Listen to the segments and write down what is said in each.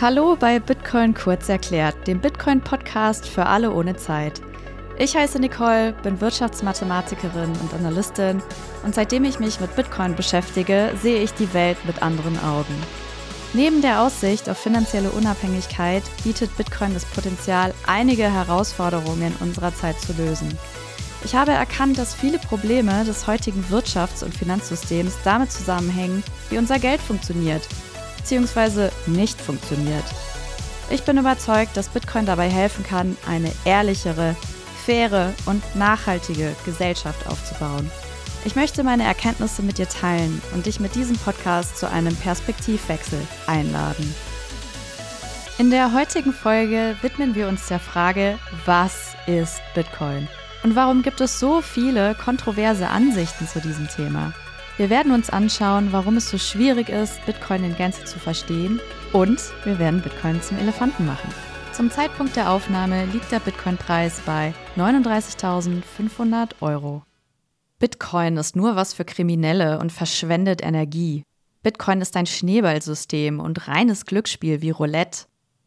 Hallo bei Bitcoin kurz erklärt, dem Bitcoin-Podcast für alle ohne Zeit. Ich heiße Nicole, bin Wirtschaftsmathematikerin und Analystin und seitdem ich mich mit Bitcoin beschäftige, sehe ich die Welt mit anderen Augen. Neben der Aussicht auf finanzielle Unabhängigkeit bietet Bitcoin das Potenzial, einige Herausforderungen unserer Zeit zu lösen. Ich habe erkannt, dass viele Probleme des heutigen Wirtschafts- und Finanzsystems damit zusammenhängen, wie unser Geld funktioniert bzw. nicht funktioniert. Ich bin überzeugt, dass Bitcoin dabei helfen kann, eine ehrlichere, faire und nachhaltige Gesellschaft aufzubauen. Ich möchte meine Erkenntnisse mit dir teilen und dich mit diesem Podcast zu einem Perspektivwechsel einladen. In der heutigen Folge widmen wir uns der Frage, was ist Bitcoin? Und warum gibt es so viele kontroverse Ansichten zu diesem Thema? Wir werden uns anschauen, warum es so schwierig ist, Bitcoin in Gänze zu verstehen und wir werden Bitcoin zum Elefanten machen. Zum Zeitpunkt der Aufnahme liegt der Bitcoin-Preis bei 39.500 Euro. Bitcoin ist nur was für Kriminelle und verschwendet Energie. Bitcoin ist ein Schneeballsystem und reines Glücksspiel wie Roulette.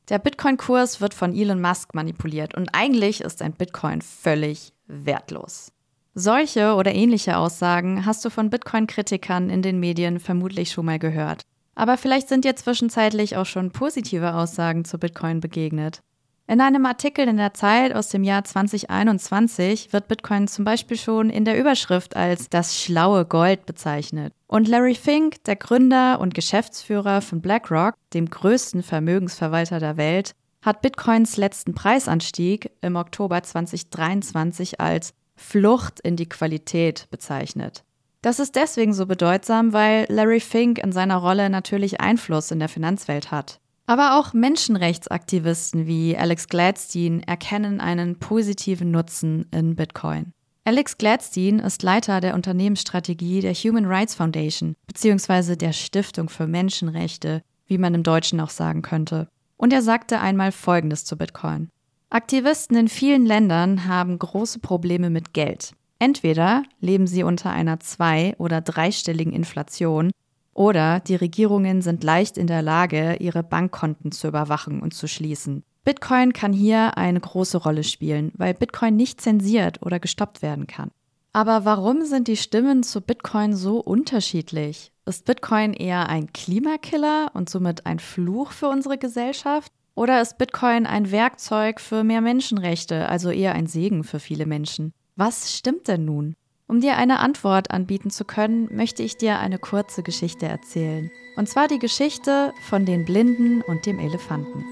Der Bitcoin-Kurs wird von Elon Musk manipuliert und eigentlich ist ein Bitcoin völlig wertlos. Solche oder ähnliche Aussagen hast du von Bitcoin-Kritikern in den Medien vermutlich schon mal gehört. Aber vielleicht sind dir zwischenzeitlich auch schon positive Aussagen zu Bitcoin begegnet. In einem Artikel in der Zeit aus dem Jahr 2021 wird Bitcoin zum Beispiel schon in der Überschrift als das schlaue Gold bezeichnet. Und Larry Fink, der Gründer und Geschäftsführer von BlackRock, dem größten Vermögensverwalter der Welt, hat Bitcoins letzten Preisanstieg im Oktober 2023 als Flucht in die Qualität bezeichnet. Das ist deswegen so bedeutsam, weil Larry Fink in seiner Rolle natürlich Einfluss in der Finanzwelt hat. Aber auch Menschenrechtsaktivisten wie Alex Gladstein erkennen einen positiven Nutzen in Bitcoin. Alex Gladstein ist Leiter der Unternehmensstrategie der Human Rights Foundation bzw. der Stiftung für Menschenrechte, wie man im Deutschen auch sagen könnte. Und er sagte einmal Folgendes zu Bitcoin. Aktivisten in vielen Ländern haben große Probleme mit Geld. Entweder leben sie unter einer zwei- oder dreistelligen Inflation oder die Regierungen sind leicht in der Lage, ihre Bankkonten zu überwachen und zu schließen. Bitcoin kann hier eine große Rolle spielen, weil Bitcoin nicht zensiert oder gestoppt werden kann. Aber warum sind die Stimmen zu Bitcoin so unterschiedlich? Ist Bitcoin eher ein Klimakiller und somit ein Fluch für unsere Gesellschaft? Oder ist Bitcoin ein Werkzeug für mehr Menschenrechte, also eher ein Segen für viele Menschen? Was stimmt denn nun? Um dir eine Antwort anbieten zu können, möchte ich dir eine kurze Geschichte erzählen. Und zwar die Geschichte von den Blinden und dem Elefanten.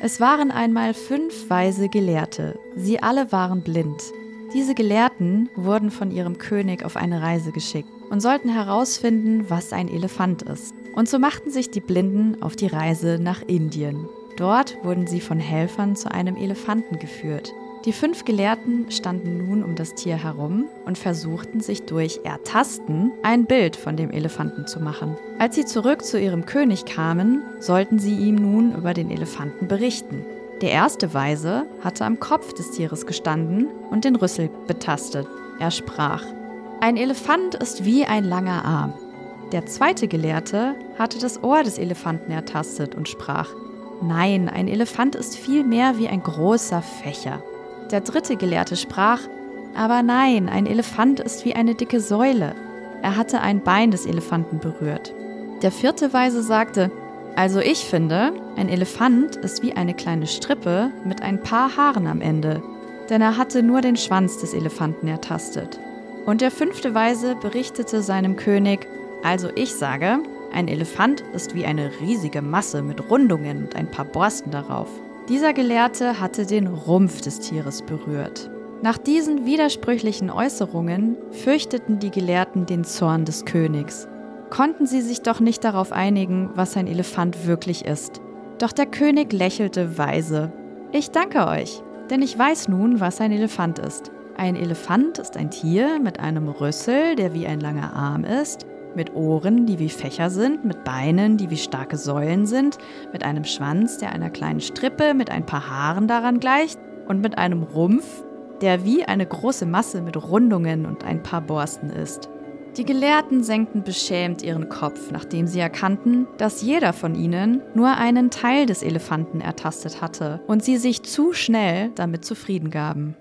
Es waren einmal fünf weise Gelehrte. Sie alle waren blind. Diese Gelehrten wurden von ihrem König auf eine Reise geschickt und sollten herausfinden, was ein Elefant ist. Und so machten sich die Blinden auf die Reise nach Indien. Dort wurden sie von Helfern zu einem Elefanten geführt. Die fünf Gelehrten standen nun um das Tier herum und versuchten sich durch Ertasten ein Bild von dem Elefanten zu machen. Als sie zurück zu ihrem König kamen, sollten sie ihm nun über den Elefanten berichten. Der erste Weise hatte am Kopf des Tieres gestanden und den Rüssel betastet. Er sprach, ein Elefant ist wie ein langer Arm. Der zweite Gelehrte hatte das Ohr des Elefanten ertastet und sprach, Nein, ein Elefant ist viel mehr wie ein großer Fächer. Der dritte Gelehrte sprach, aber nein, ein Elefant ist wie eine dicke Säule. Er hatte ein Bein des Elefanten berührt. Der vierte Weise sagte, also ich finde, ein Elefant ist wie eine kleine Strippe mit ein paar Haaren am Ende, denn er hatte nur den Schwanz des Elefanten ertastet. Und der fünfte Weise berichtete seinem König, also ich sage, ein Elefant ist wie eine riesige Masse mit Rundungen und ein paar Borsten darauf. Dieser Gelehrte hatte den Rumpf des Tieres berührt. Nach diesen widersprüchlichen Äußerungen fürchteten die Gelehrten den Zorn des Königs. Konnten sie sich doch nicht darauf einigen, was ein Elefant wirklich ist. Doch der König lächelte weise. Ich danke euch, denn ich weiß nun, was ein Elefant ist. Ein Elefant ist ein Tier mit einem Rüssel, der wie ein langer Arm ist, mit Ohren, die wie Fächer sind, mit Beinen, die wie starke Säulen sind, mit einem Schwanz, der einer kleinen Strippe mit ein paar Haaren daran gleicht und mit einem Rumpf, der wie eine große Masse mit Rundungen und ein paar Borsten ist. Die Gelehrten senkten beschämt ihren Kopf, nachdem sie erkannten, dass jeder von ihnen nur einen Teil des Elefanten ertastet hatte und sie sich zu schnell damit zufrieden gaben.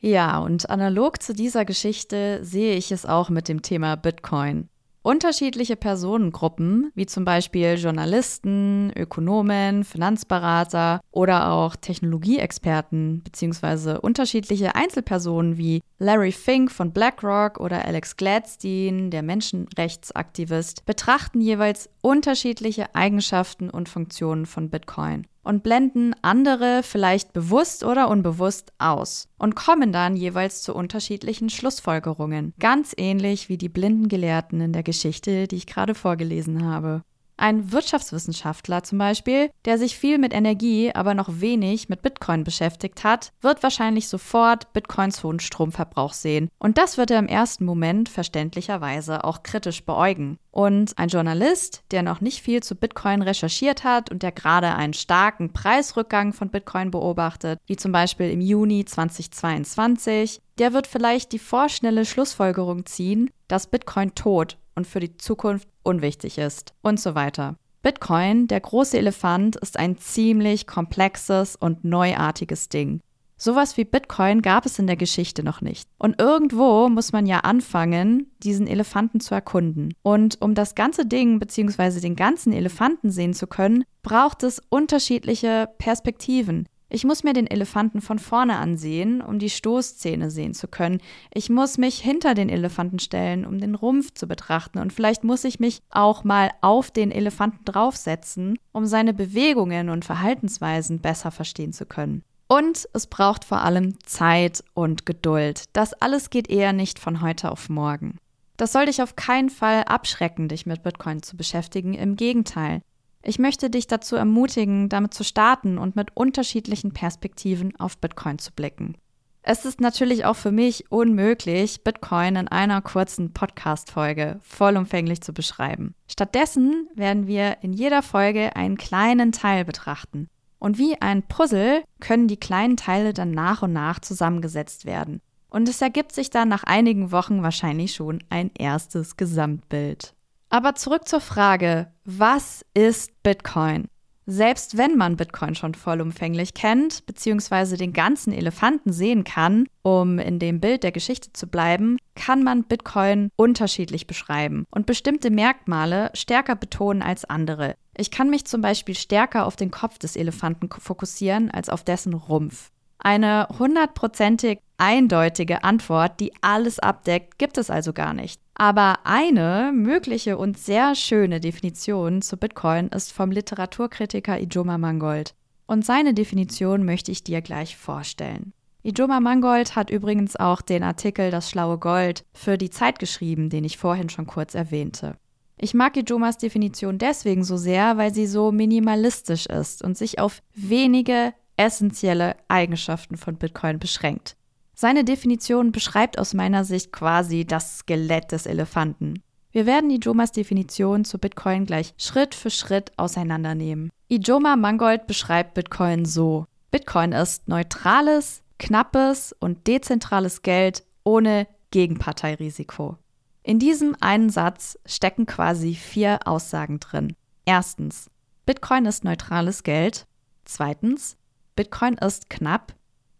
Ja, und analog zu dieser Geschichte sehe ich es auch mit dem Thema Bitcoin. Unterschiedliche Personengruppen, wie zum Beispiel Journalisten, Ökonomen, Finanzberater oder auch Technologieexperten, beziehungsweise unterschiedliche Einzelpersonen wie Larry Fink von BlackRock oder Alex Gladstein, der Menschenrechtsaktivist, betrachten jeweils unterschiedliche Eigenschaften und Funktionen von Bitcoin und blenden andere vielleicht bewusst oder unbewusst aus und kommen dann jeweils zu unterschiedlichen Schlussfolgerungen, ganz ähnlich wie die blinden Gelehrten in der Geschichte, die ich gerade vorgelesen habe. Ein Wirtschaftswissenschaftler zum Beispiel, der sich viel mit Energie, aber noch wenig mit Bitcoin beschäftigt hat, wird wahrscheinlich sofort Bitcoins hohen Stromverbrauch sehen. Und das wird er im ersten Moment verständlicherweise auch kritisch beäugen. Und ein Journalist, der noch nicht viel zu Bitcoin recherchiert hat und der gerade einen starken Preisrückgang von Bitcoin beobachtet, wie zum Beispiel im Juni 2022, der wird vielleicht die vorschnelle Schlussfolgerung ziehen, dass Bitcoin tot und für die Zukunft unwichtig ist und so weiter. Bitcoin, der große Elefant, ist ein ziemlich komplexes und neuartiges Ding. Sowas wie Bitcoin gab es in der Geschichte noch nicht. Und irgendwo muss man ja anfangen, diesen Elefanten zu erkunden. Und um das ganze Ding bzw. den ganzen Elefanten sehen zu können, braucht es unterschiedliche Perspektiven. Ich muss mir den Elefanten von vorne ansehen, um die Stoßzähne sehen zu können. Ich muss mich hinter den Elefanten stellen, um den Rumpf zu betrachten. Und vielleicht muss ich mich auch mal auf den Elefanten draufsetzen, um seine Bewegungen und Verhaltensweisen besser verstehen zu können. Und es braucht vor allem Zeit und Geduld. Das alles geht eher nicht von heute auf morgen. Das soll dich auf keinen Fall abschrecken, dich mit Bitcoin zu beschäftigen. Im Gegenteil. Ich möchte dich dazu ermutigen, damit zu starten und mit unterschiedlichen Perspektiven auf Bitcoin zu blicken. Es ist natürlich auch für mich unmöglich, Bitcoin in einer kurzen Podcast-Folge vollumfänglich zu beschreiben. Stattdessen werden wir in jeder Folge einen kleinen Teil betrachten. Und wie ein Puzzle können die kleinen Teile dann nach und nach zusammengesetzt werden. Und es ergibt sich dann nach einigen Wochen wahrscheinlich schon ein erstes Gesamtbild. Aber zurück zur Frage, was ist Bitcoin? Selbst wenn man Bitcoin schon vollumfänglich kennt, beziehungsweise den ganzen Elefanten sehen kann, um in dem Bild der Geschichte zu bleiben, kann man Bitcoin unterschiedlich beschreiben und bestimmte Merkmale stärker betonen als andere. Ich kann mich zum Beispiel stärker auf den Kopf des Elefanten fokussieren als auf dessen Rumpf. Eine hundertprozentig eindeutige Antwort, die alles abdeckt, gibt es also gar nicht. Aber eine mögliche und sehr schöne Definition zu Bitcoin ist vom Literaturkritiker Ijoma Mangold. Und seine Definition möchte ich dir gleich vorstellen. Ijoma Mangold hat übrigens auch den Artikel Das schlaue Gold für die Zeit geschrieben, den ich vorhin schon kurz erwähnte. Ich mag Ijomas Definition deswegen so sehr, weil sie so minimalistisch ist und sich auf wenige essentielle Eigenschaften von Bitcoin beschränkt. Seine Definition beschreibt aus meiner Sicht quasi das Skelett des Elefanten. Wir werden Ijomas Definition zu Bitcoin gleich Schritt für Schritt auseinandernehmen. Ijoma Mangold beschreibt Bitcoin so. Bitcoin ist neutrales, knappes und dezentrales Geld ohne Gegenparteirisiko. In diesem einen Satz stecken quasi vier Aussagen drin. Erstens, Bitcoin ist neutrales Geld. Zweitens, Bitcoin ist knapp.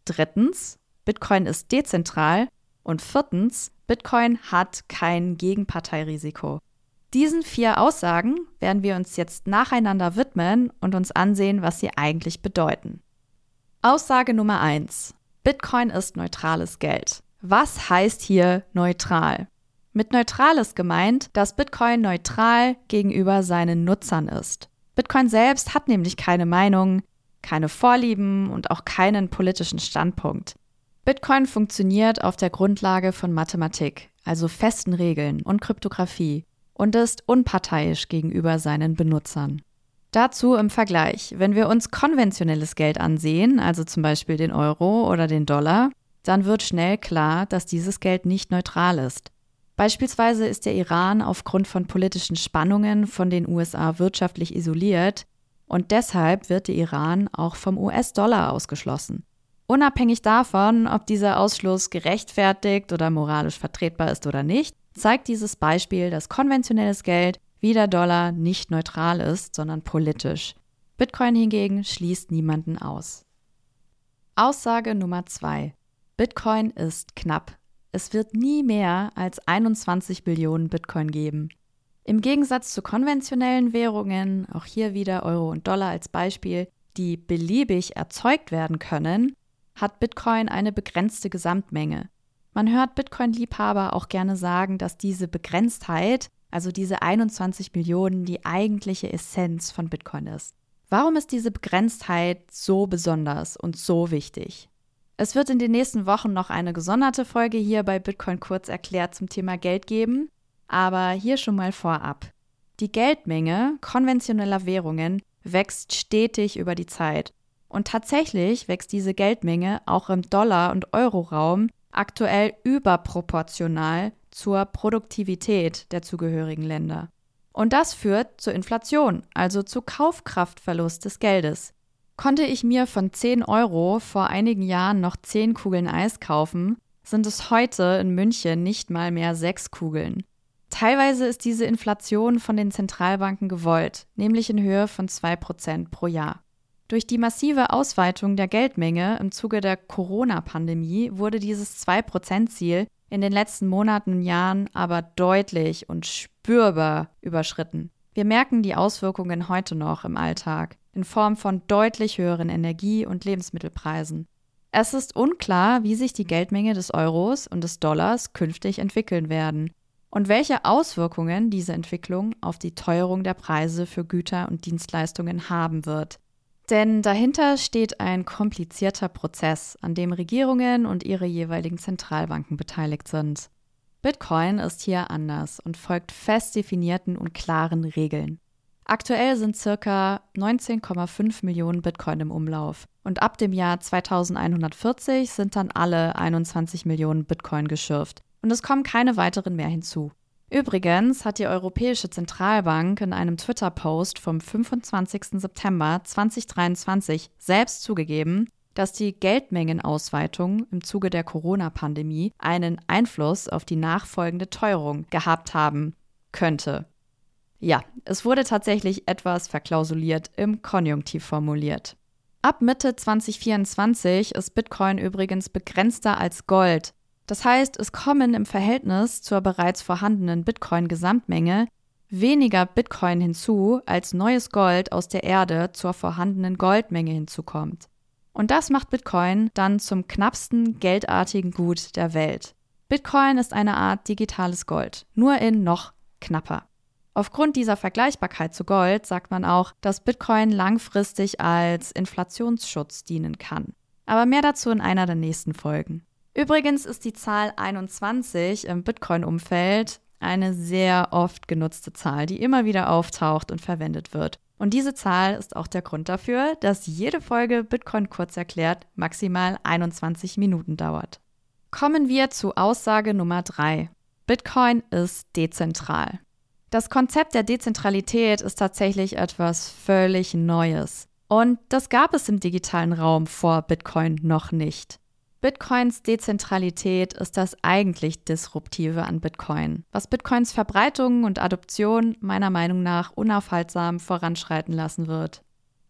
Drittens, Bitcoin ist dezentral. Und viertens, Bitcoin hat kein Gegenparteirisiko. Diesen vier Aussagen werden wir uns jetzt nacheinander widmen und uns ansehen, was sie eigentlich bedeuten. Aussage Nummer eins: Bitcoin ist neutrales Geld. Was heißt hier neutral? Mit neutral ist gemeint, dass Bitcoin neutral gegenüber seinen Nutzern ist. Bitcoin selbst hat nämlich keine Meinung, keine Vorlieben und auch keinen politischen Standpunkt. Bitcoin funktioniert auf der Grundlage von Mathematik, also festen Regeln und Kryptographie und ist unparteiisch gegenüber seinen Benutzern. Dazu im Vergleich, wenn wir uns konventionelles Geld ansehen, also zum Beispiel den Euro oder den Dollar, dann wird schnell klar, dass dieses Geld nicht neutral ist. Beispielsweise ist der Iran aufgrund von politischen Spannungen von den USA wirtschaftlich isoliert und deshalb wird der Iran auch vom US-Dollar ausgeschlossen. Unabhängig davon, ob dieser Ausschluss gerechtfertigt oder moralisch vertretbar ist oder nicht, zeigt dieses Beispiel, dass konventionelles Geld wie der Dollar nicht neutral ist, sondern politisch. Bitcoin hingegen schließt niemanden aus. Aussage Nummer zwei: Bitcoin ist knapp. Es wird nie mehr als 21 Billionen Bitcoin geben. Im Gegensatz zu konventionellen Währungen, auch hier wieder Euro und Dollar als Beispiel, die beliebig erzeugt werden können, hat Bitcoin eine begrenzte Gesamtmenge. Man hört Bitcoin-Liebhaber auch gerne sagen, dass diese Begrenztheit, also diese 21 Millionen, die eigentliche Essenz von Bitcoin ist. Warum ist diese Begrenztheit so besonders und so wichtig? Es wird in den nächsten Wochen noch eine gesonderte Folge hier bei Bitcoin kurz erklärt zum Thema Geld geben, aber hier schon mal vorab. Die Geldmenge konventioneller Währungen wächst stetig über die Zeit. Und tatsächlich wächst diese Geldmenge auch im Dollar- und Euroraum aktuell überproportional zur Produktivität der zugehörigen Länder. Und das führt zur Inflation, also zu Kaufkraftverlust des Geldes. Konnte ich mir von 10 Euro vor einigen Jahren noch 10 Kugeln Eis kaufen, sind es heute in München nicht mal mehr 6 Kugeln. Teilweise ist diese Inflation von den Zentralbanken gewollt, nämlich in Höhe von 2% pro Jahr. Durch die massive Ausweitung der Geldmenge im Zuge der Corona-Pandemie wurde dieses 2%-Ziel in den letzten Monaten und Jahren aber deutlich und spürbar überschritten. Wir merken die Auswirkungen heute noch im Alltag in Form von deutlich höheren Energie- und Lebensmittelpreisen. Es ist unklar, wie sich die Geldmenge des Euros und des Dollars künftig entwickeln werden und welche Auswirkungen diese Entwicklung auf die Teuerung der Preise für Güter und Dienstleistungen haben wird. Denn dahinter steht ein komplizierter Prozess, an dem Regierungen und ihre jeweiligen Zentralbanken beteiligt sind. Bitcoin ist hier anders und folgt fest definierten und klaren Regeln. Aktuell sind circa 19,5 Millionen Bitcoin im Umlauf und ab dem Jahr 2140 sind dann alle 21 Millionen Bitcoin geschürft und es kommen keine weiteren mehr hinzu. Übrigens hat die Europäische Zentralbank in einem Twitter-Post vom 25. September 2023 selbst zugegeben, dass die Geldmengenausweitung im Zuge der Corona-Pandemie einen Einfluss auf die nachfolgende Teuerung gehabt haben könnte. Ja, es wurde tatsächlich etwas verklausuliert im Konjunktiv formuliert. Ab Mitte 2024 ist Bitcoin übrigens begrenzter als Gold das heißt, es kommen im Verhältnis zur bereits vorhandenen Bitcoin-Gesamtmenge weniger Bitcoin hinzu, als neues Gold aus der Erde zur vorhandenen Goldmenge hinzukommt. Und das macht Bitcoin dann zum knappsten geldartigen Gut der Welt. Bitcoin ist eine Art digitales Gold, nur in noch knapper. Aufgrund dieser Vergleichbarkeit zu Gold sagt man auch, dass Bitcoin langfristig als Inflationsschutz dienen kann. Aber mehr dazu in einer der nächsten Folgen. Übrigens ist die Zahl 21 im Bitcoin-Umfeld eine sehr oft genutzte Zahl, die immer wieder auftaucht und verwendet wird. Und diese Zahl ist auch der Grund dafür, dass jede Folge Bitcoin kurz erklärt maximal 21 Minuten dauert. Kommen wir zu Aussage Nummer 3. Bitcoin ist dezentral. Das Konzept der Dezentralität ist tatsächlich etwas völlig Neues. Und das gab es im digitalen Raum vor Bitcoin noch nicht. Bitcoins Dezentralität ist das eigentlich Disruptive an Bitcoin, was Bitcoins Verbreitung und Adoption meiner Meinung nach unaufhaltsam voranschreiten lassen wird.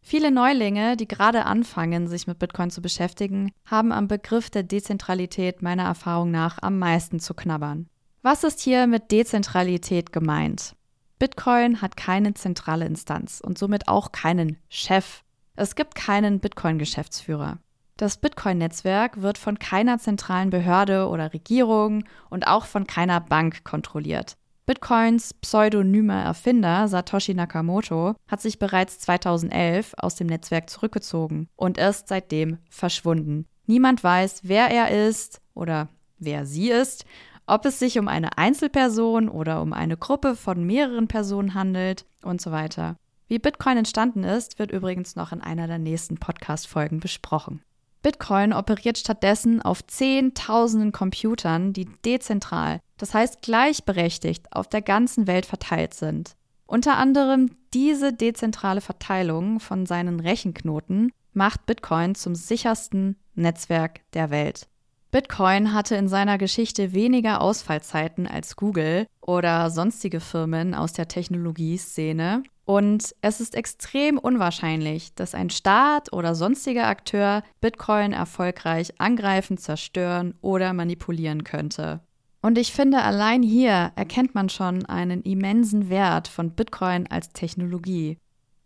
Viele Neulinge, die gerade anfangen, sich mit Bitcoin zu beschäftigen, haben am Begriff der Dezentralität meiner Erfahrung nach am meisten zu knabbern. Was ist hier mit Dezentralität gemeint? Bitcoin hat keine zentrale Instanz und somit auch keinen Chef. Es gibt keinen Bitcoin-Geschäftsführer. Das Bitcoin-Netzwerk wird von keiner zentralen Behörde oder Regierung und auch von keiner Bank kontrolliert. Bitcoins pseudonymer Erfinder Satoshi Nakamoto hat sich bereits 2011 aus dem Netzwerk zurückgezogen und ist seitdem verschwunden. Niemand weiß, wer er ist oder wer sie ist, ob es sich um eine Einzelperson oder um eine Gruppe von mehreren Personen handelt und so weiter. Wie Bitcoin entstanden ist, wird übrigens noch in einer der nächsten Podcast-Folgen besprochen. Bitcoin operiert stattdessen auf Zehntausenden Computern, die dezentral, das heißt gleichberechtigt, auf der ganzen Welt verteilt sind. Unter anderem diese dezentrale Verteilung von seinen Rechenknoten macht Bitcoin zum sichersten Netzwerk der Welt. Bitcoin hatte in seiner Geschichte weniger Ausfallzeiten als Google oder sonstige Firmen aus der Technologieszene. Und es ist extrem unwahrscheinlich, dass ein Staat oder sonstiger Akteur Bitcoin erfolgreich angreifen, zerstören oder manipulieren könnte. Und ich finde, allein hier erkennt man schon einen immensen Wert von Bitcoin als Technologie.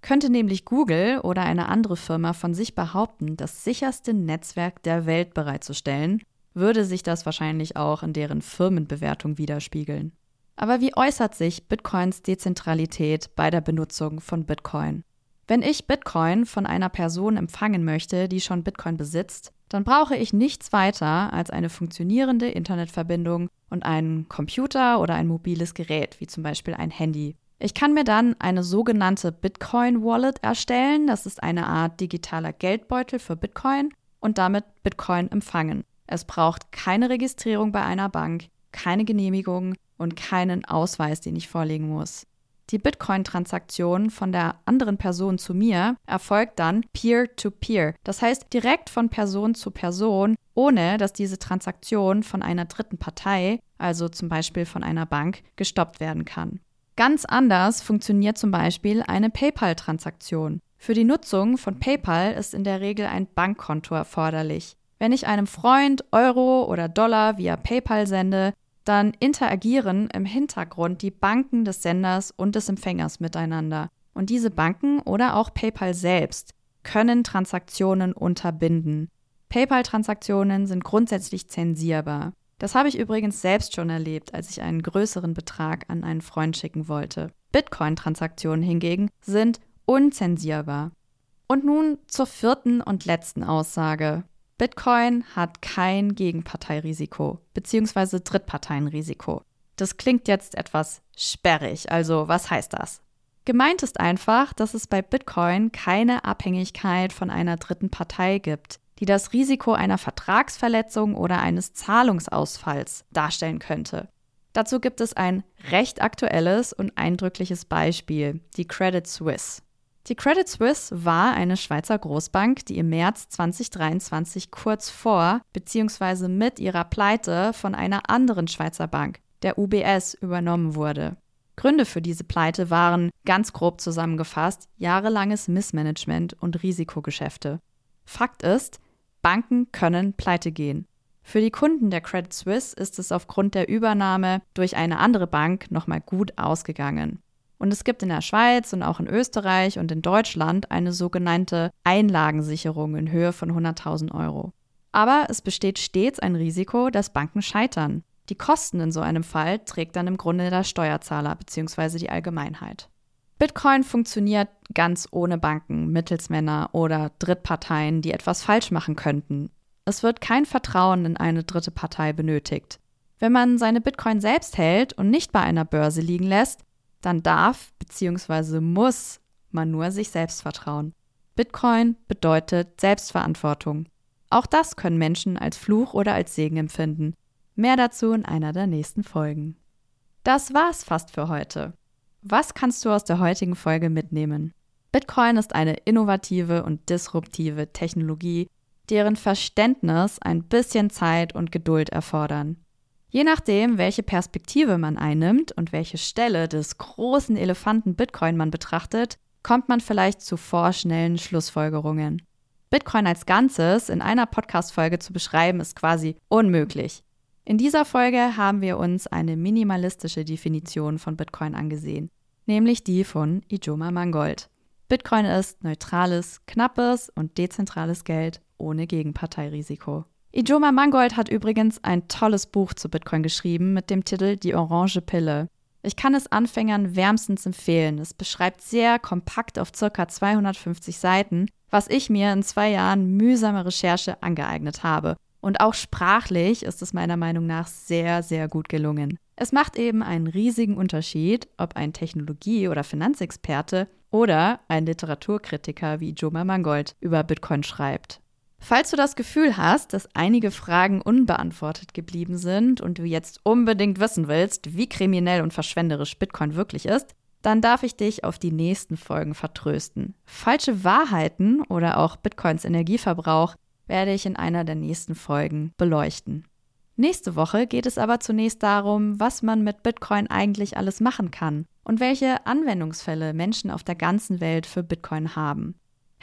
Könnte nämlich Google oder eine andere Firma von sich behaupten, das sicherste Netzwerk der Welt bereitzustellen, würde sich das wahrscheinlich auch in deren Firmenbewertung widerspiegeln. Aber wie äußert sich Bitcoins Dezentralität bei der Benutzung von Bitcoin? Wenn ich Bitcoin von einer Person empfangen möchte, die schon Bitcoin besitzt, dann brauche ich nichts weiter als eine funktionierende Internetverbindung und einen Computer oder ein mobiles Gerät, wie zum Beispiel ein Handy. Ich kann mir dann eine sogenannte Bitcoin Wallet erstellen. Das ist eine Art digitaler Geldbeutel für Bitcoin und damit Bitcoin empfangen. Es braucht keine Registrierung bei einer Bank, keine Genehmigung und keinen Ausweis, den ich vorlegen muss. Die Bitcoin-Transaktion von der anderen Person zu mir erfolgt dann peer-to-peer, -peer. das heißt direkt von Person zu Person, ohne dass diese Transaktion von einer dritten Partei, also zum Beispiel von einer Bank, gestoppt werden kann. Ganz anders funktioniert zum Beispiel eine PayPal-Transaktion. Für die Nutzung von PayPal ist in der Regel ein Bankkonto erforderlich. Wenn ich einem Freund Euro oder Dollar via PayPal sende, dann interagieren im Hintergrund die Banken des Senders und des Empfängers miteinander. Und diese Banken oder auch PayPal selbst können Transaktionen unterbinden. PayPal-Transaktionen sind grundsätzlich zensierbar. Das habe ich übrigens selbst schon erlebt, als ich einen größeren Betrag an einen Freund schicken wollte. Bitcoin-Transaktionen hingegen sind unzensierbar. Und nun zur vierten und letzten Aussage. Bitcoin hat kein Gegenparteirisiko bzw. Drittparteienrisiko. Das klingt jetzt etwas sperrig, also was heißt das? Gemeint ist einfach, dass es bei Bitcoin keine Abhängigkeit von einer dritten Partei gibt, die das Risiko einer Vertragsverletzung oder eines Zahlungsausfalls darstellen könnte. Dazu gibt es ein recht aktuelles und eindrückliches Beispiel, die Credit Suisse. Die Credit Suisse war eine Schweizer Großbank, die im März 2023 kurz vor bzw. mit ihrer Pleite von einer anderen Schweizer Bank, der UBS, übernommen wurde. Gründe für diese Pleite waren, ganz grob zusammengefasst, jahrelanges Missmanagement und Risikogeschäfte. Fakt ist, Banken können pleite gehen. Für die Kunden der Credit Suisse ist es aufgrund der Übernahme durch eine andere Bank nochmal gut ausgegangen. Und es gibt in der Schweiz und auch in Österreich und in Deutschland eine sogenannte Einlagensicherung in Höhe von 100.000 Euro. Aber es besteht stets ein Risiko, dass Banken scheitern. Die Kosten in so einem Fall trägt dann im Grunde der Steuerzahler bzw. die Allgemeinheit. Bitcoin funktioniert ganz ohne Banken, Mittelsmänner oder Drittparteien, die etwas falsch machen könnten. Es wird kein Vertrauen in eine dritte Partei benötigt. Wenn man seine Bitcoin selbst hält und nicht bei einer Börse liegen lässt, dann darf bzw. muss man nur sich selbst vertrauen. Bitcoin bedeutet Selbstverantwortung. Auch das können Menschen als Fluch oder als Segen empfinden. Mehr dazu in einer der nächsten Folgen. Das war's fast für heute. Was kannst du aus der heutigen Folge mitnehmen? Bitcoin ist eine innovative und disruptive Technologie, deren Verständnis ein bisschen Zeit und Geduld erfordern. Je nachdem, welche Perspektive man einnimmt und welche Stelle des großen Elefanten Bitcoin man betrachtet, kommt man vielleicht zu vorschnellen Schlussfolgerungen. Bitcoin als Ganzes in einer Podcast-Folge zu beschreiben, ist quasi unmöglich. In dieser Folge haben wir uns eine minimalistische Definition von Bitcoin angesehen, nämlich die von Ijoma Mangold. Bitcoin ist neutrales, knappes und dezentrales Geld ohne Gegenparteirisiko. Ijoma Mangold hat übrigens ein tolles Buch zu Bitcoin geschrieben mit dem Titel Die Orange Pille. Ich kann es Anfängern wärmstens empfehlen. Es beschreibt sehr kompakt auf ca. 250 Seiten, was ich mir in zwei Jahren mühsamer Recherche angeeignet habe. Und auch sprachlich ist es meiner Meinung nach sehr, sehr gut gelungen. Es macht eben einen riesigen Unterschied, ob ein Technologie- oder Finanzexperte oder ein Literaturkritiker wie Joma Mangold über Bitcoin schreibt. Falls du das Gefühl hast, dass einige Fragen unbeantwortet geblieben sind und du jetzt unbedingt wissen willst, wie kriminell und verschwenderisch Bitcoin wirklich ist, dann darf ich dich auf die nächsten Folgen vertrösten. Falsche Wahrheiten oder auch Bitcoins Energieverbrauch werde ich in einer der nächsten Folgen beleuchten. Nächste Woche geht es aber zunächst darum, was man mit Bitcoin eigentlich alles machen kann und welche Anwendungsfälle Menschen auf der ganzen Welt für Bitcoin haben.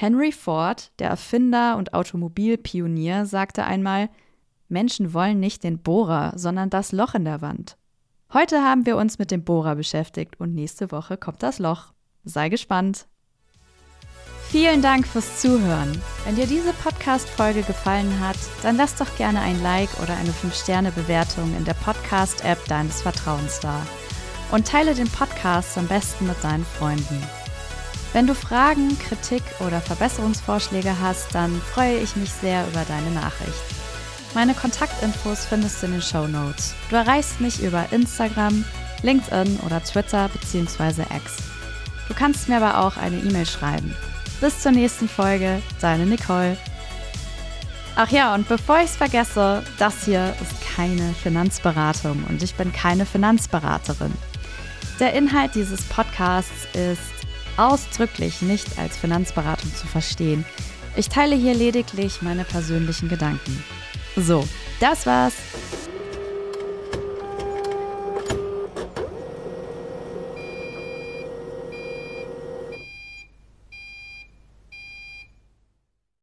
Henry Ford, der Erfinder und Automobilpionier, sagte einmal, Menschen wollen nicht den Bohrer, sondern das Loch in der Wand. Heute haben wir uns mit dem Bohrer beschäftigt und nächste Woche kommt das Loch. Sei gespannt. Vielen Dank fürs Zuhören. Wenn dir diese Podcast-Folge gefallen hat, dann lass doch gerne ein Like oder eine 5-Sterne-Bewertung in der Podcast-App deines Vertrauens da. Und teile den Podcast am besten mit deinen Freunden. Wenn du Fragen, Kritik oder Verbesserungsvorschläge hast, dann freue ich mich sehr über deine Nachricht. Meine Kontaktinfos findest du in den Show Notes. Du erreichst mich über Instagram, LinkedIn oder Twitter bzw. X. Du kannst mir aber auch eine E-Mail schreiben. Bis zur nächsten Folge, deine Nicole. Ach ja, und bevor ich es vergesse, das hier ist keine Finanzberatung und ich bin keine Finanzberaterin. Der Inhalt dieses Podcasts ist ausdrücklich nicht als Finanzberatung zu verstehen. Ich teile hier lediglich meine persönlichen Gedanken. So, das war's.